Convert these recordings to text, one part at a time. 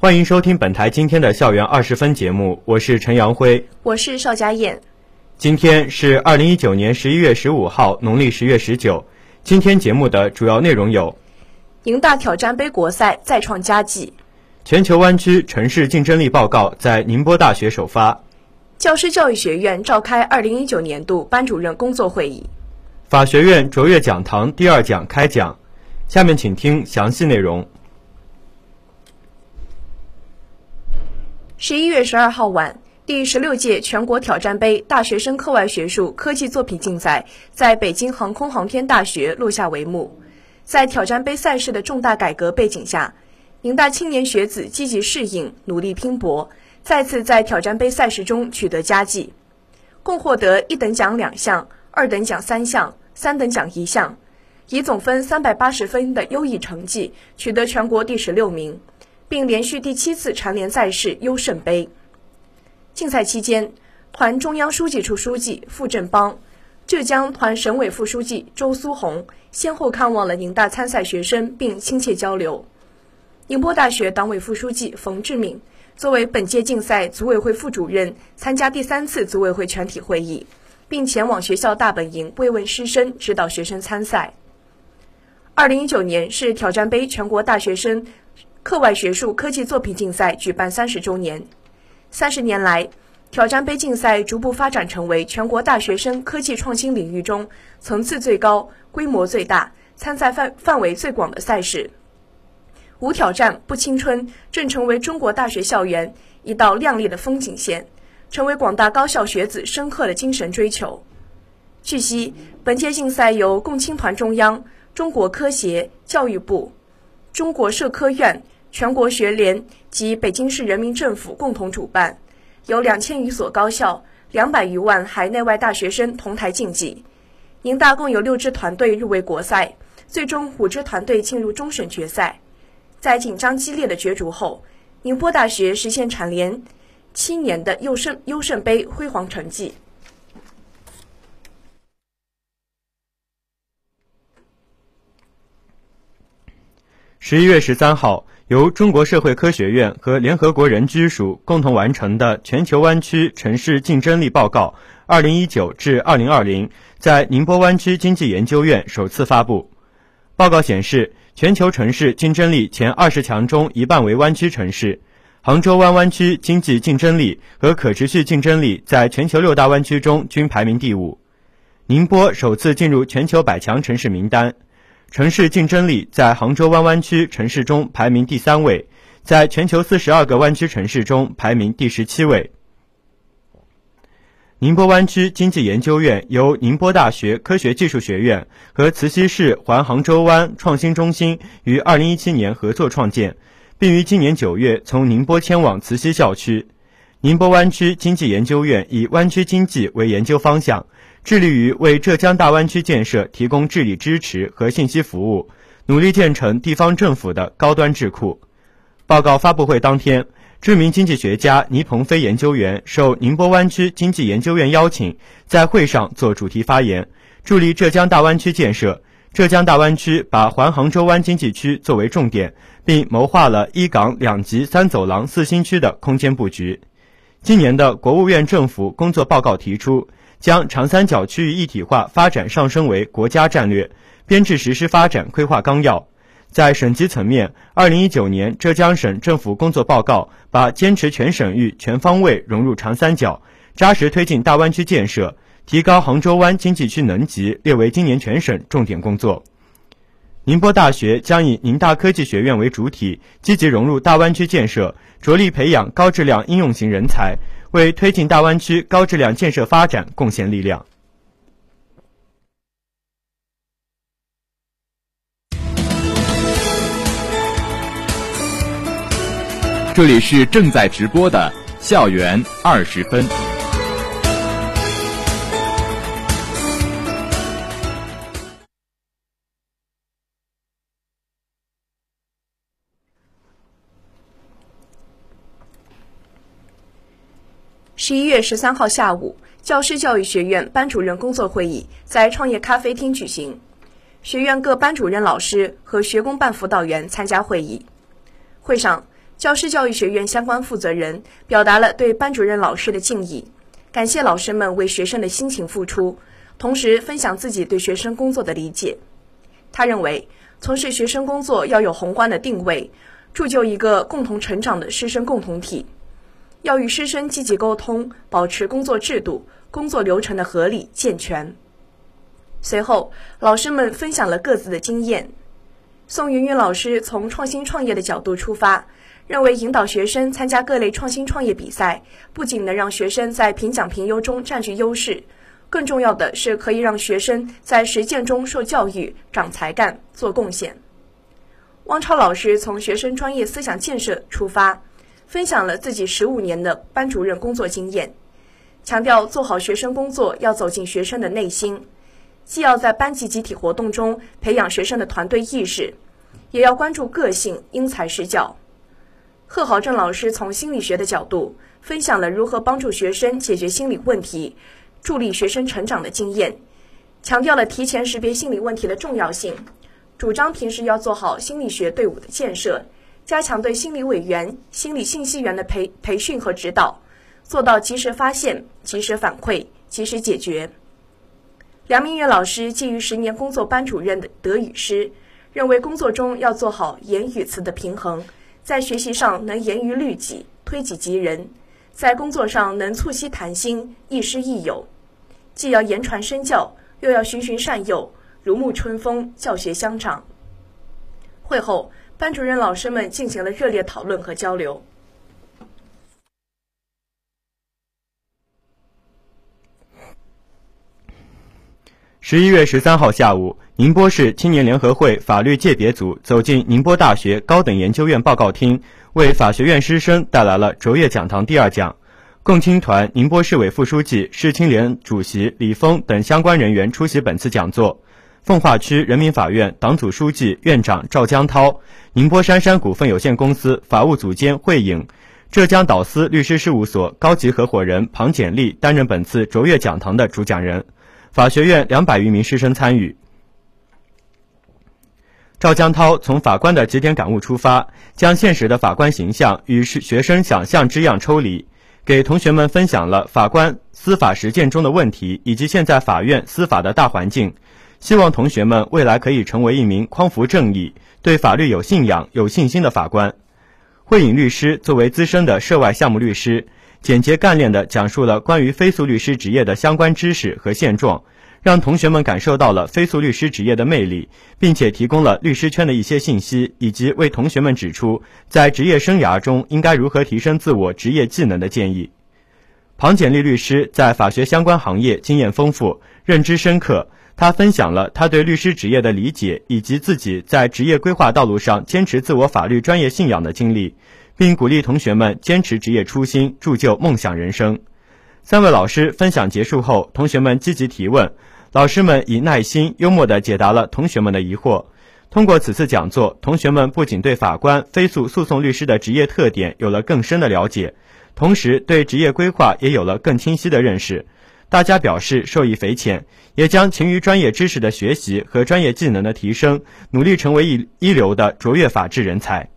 欢迎收听本台今天的校园二十分节目，我是陈阳辉，我是邵佳燕。今天是二零一九年十一月十五号，农历十月十九。今天节目的主要内容有：宁大挑战杯国赛再创佳绩；全球湾区城市竞争力报告在宁波大学首发；教师教育学院召开二零一九年度班主任工作会议。法学院卓越讲堂第二讲开讲，下面请听详细内容。十一月十二号晚，第十六届全国挑战杯大学生课外学术科技作品竞赛在北京航空航天大学落下帷幕。在挑战杯赛事的重大改革背景下，宁大青年学子积极适应、努力拼搏，再次在挑战杯赛事中取得佳绩，共获得一等奖两项。二等奖三项，三等奖一项，以总分三百八十分的优异成绩取得全国第十六名，并连续第七次蝉联赛事优胜杯。竞赛期间，团中央书记处书记傅振邦、浙江团省委副书记周苏红先后看望了宁大参赛学生，并亲切交流。宁波大学党委副书记冯志敏作为本届竞赛组委会副主任，参加第三次组委会全体会议。并前往学校大本营慰问师生，指导学生参赛。二零一九年是挑战杯全国大学生课外学术科技作品竞赛举办三十周年。三十年来，挑战杯竞赛逐步发展成为全国大学生科技创新领域中层次最高、规模最大、参赛范范围最广的赛事。无挑战不青春，正成为中国大学校园一道亮丽的风景线。成为广大高校学子深刻的精神追求。据悉，本届竞赛由共青团中央、中国科协、教育部、中国社科院、全国学联及北京市人民政府共同主办，有两千余所高校、两百余万海内外大学生同台竞技。宁大共有六支团队入围国赛，最终五支团队进入终审决赛。在紧张激烈的角逐后，宁波大学实现蝉联。七年的优胜优胜杯辉煌成绩。十一月十三号，由中国社会科学院和联合国人居署共同完成的《全球湾区城市竞争力报告（二零一九至二零二零）》在宁波湾区经济研究院首次发布。报告显示，全球城市竞争力前二十强中，一半为湾区城市。杭州湾湾区经济竞争力和可持续竞争力在全球六大湾区中均排名第五，宁波首次进入全球百强城市名单，城市竞争力在杭州湾湾区城市中排名第三位，在全球四十二个湾区城市中排名第十七位。宁波湾区经济研究院由宁波大学科学技术学院和慈溪市环杭州湾创新中心于二零一七年合作创建。并于今年九月从宁波迁往慈溪校区。宁波湾区经济研究院以湾区经济为研究方向，致力于为浙江大湾区建设提供治理支持和信息服务，努力建成地方政府的高端智库。报告发布会当天，知名经济学家倪鹏飞研究员受宁波湾区经济研究院邀请，在会上做主题发言，助力浙江大湾区建设。浙江大湾区把环杭州湾经济区作为重点，并谋划了一港两级三走廊四新区的空间布局。今年的国务院政府工作报告提出，将长三角区域一体化发展上升为国家战略，编制实施发展规划纲要。在省级层面，二零一九年浙江省政府工作报告把坚持全省域全方位融入长三角，扎实推进大湾区建设。提高杭州湾经济区能级列为今年全省重点工作。宁波大学将以宁大科技学院为主体，积极融入大湾区建设，着力培养高质量应用型人才，为推进大湾区高质量建设发展贡献力量。这里是正在直播的校园二十分。十一月十三号下午，教师教育学院班主任工作会议在创业咖啡厅举行，学院各班主任老师和学工办辅导员参加会议。会上，教师教育学院相关负责人表达了对班主任老师的敬意，感谢老师们为学生的辛勤付出，同时分享自己对学生工作的理解。他认为，从事学生工作要有宏观的定位，铸就一个共同成长的师生共同体。要与师生积极沟通，保持工作制度、工作流程的合理健全。随后，老师们分享了各自的经验。宋云云老师从创新创业的角度出发，认为引导学生参加各类创新创业比赛，不仅能让学生在评奖评优中占据优势，更重要的是可以让学生在实践中受教育、长才干、做贡献。汪超老师从学生专业思想建设出发。分享了自己十五年的班主任工作经验，强调做好学生工作要走进学生的内心，既要在班级集体活动中培养学生的团队意识，也要关注个性，因材施教。贺豪正老师从心理学的角度分享了如何帮助学生解决心理问题，助力学生成长的经验，强调了提前识别心理问题的重要性，主张平时要做好心理学队伍的建设。加强对心理委员、心理信息员的培培训和指导，做到及时发现、及时反馈、及时解决。梁明月老师基于十年工作班主任的德语师，认为工作中要做好言语词的平衡，在学习上能严于律己、推己及人，在工作上能促膝谈心、亦师亦友，既要言传身教，又要循循善诱，如沐春风，教学相长。会后。班主任老师们进行了热烈讨论和交流。十一月十三号下午，宁波市青年联合会法律界别组走进宁波大学高等研究院报告厅，为法学院师生带来了卓越讲堂第二讲。共青团宁波市委副书记、市青联主席李峰等相关人员出席本次讲座。奉化区人民法院党组书记、院长赵江涛，宁波杉杉股份有限公司法务组监惠颖，浙江导思律师事务所高级合伙人庞简丽担任本次卓越讲堂的主讲人。法学院两百余名师生参与。赵江涛从法官的几点感悟出发，将现实的法官形象与学生想象之样抽离，给同学们分享了法官司法实践中的问题以及现在法院司法的大环境。希望同学们未来可以成为一名匡扶正义、对法律有信仰、有信心的法官。慧颖律师作为资深的涉外项目律师，简洁干练地讲述了关于非诉律师职业的相关知识和现状，让同学们感受到了非诉律师职业的魅力，并且提供了律师圈的一些信息，以及为同学们指出在职业生涯中应该如何提升自我职业技能的建议。庞简丽律师在法学相关行业经验丰富，认知深刻。他分享了他对律师职业的理解，以及自己在职业规划道路上坚持自我法律专业信仰的经历，并鼓励同学们坚持职业初心，铸就梦想人生。三位老师分享结束后，同学们积极提问，老师们以耐心、幽默地解答了同学们的疑惑。通过此次讲座，同学们不仅对法官、非诉诉讼律师的职业特点有了更深的了解，同时对职业规划也有了更清晰的认识。大家表示受益匪浅，也将勤于专业知识的学习和专业技能的提升，努力成为一一流的卓越法治人才。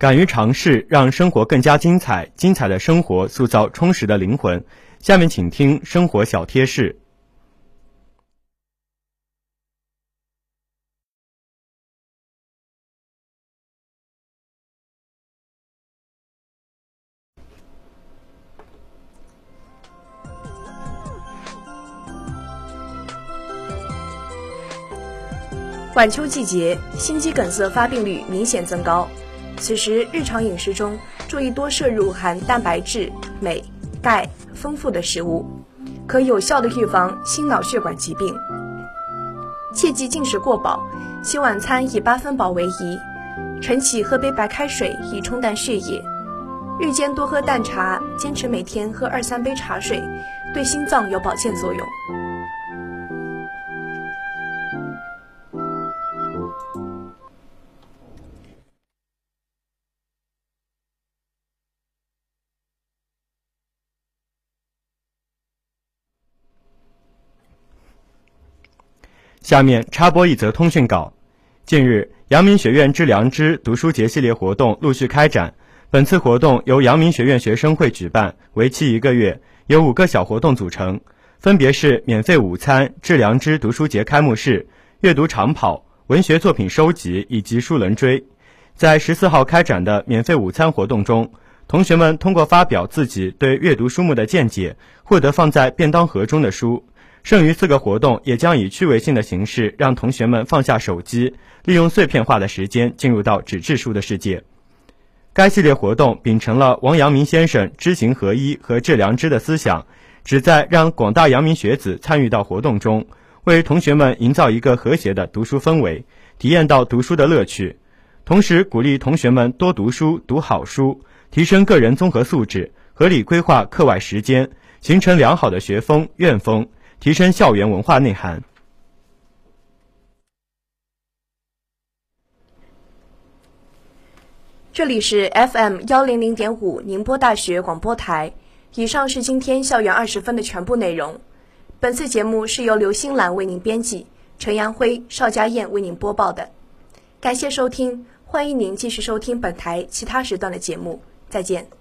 敢于尝试让生活更加精彩精彩的生活塑造充实的灵魂。下面请听生活小贴士。晚秋季节心肌梗塞发病率明显增高。此时，日常饮食中注意多摄入含蛋白质、镁、钙丰富的食物，可有效的预防心脑血管疾病。切忌进食过饱，其晚餐以八分饱为宜。晨起喝杯白开水以冲淡血液。日间多喝淡茶，坚持每天喝二三杯茶水，对心脏有保健作用。下面插播一则通讯稿。近日，阳明学院致良知读书节系列活动陆续开展。本次活动由阳明学院学生会举办，为期一个月，由五个小活动组成，分别是免费午餐、致良知读书节开幕式、阅读长跑、文学作品收集以及书轮追。在十四号开展的免费午餐活动中，同学们通过发表自己对阅读书目的见解，获得放在便当盒中的书。剩余四个活动也将以趣味性的形式，让同学们放下手机，利用碎片化的时间进入到纸质书的世界。该系列活动秉承了王阳明先生知行合一和致良知的思想，旨在让广大阳明学子参与到活动中，为同学们营造一个和谐的读书氛围，体验到读书的乐趣。同时，鼓励同学们多读书、读好书，提升个人综合素质，合理规划课外时间，形成良好的学风、院风，提升校园文化内涵。这里是 FM 幺零零点五宁波大学广播台。以上是今天校园二十分的全部内容。本次节目是由刘新兰为您编辑，陈阳辉、邵佳燕为您播报的。感谢收听，欢迎您继续收听本台其他时段的节目。再见。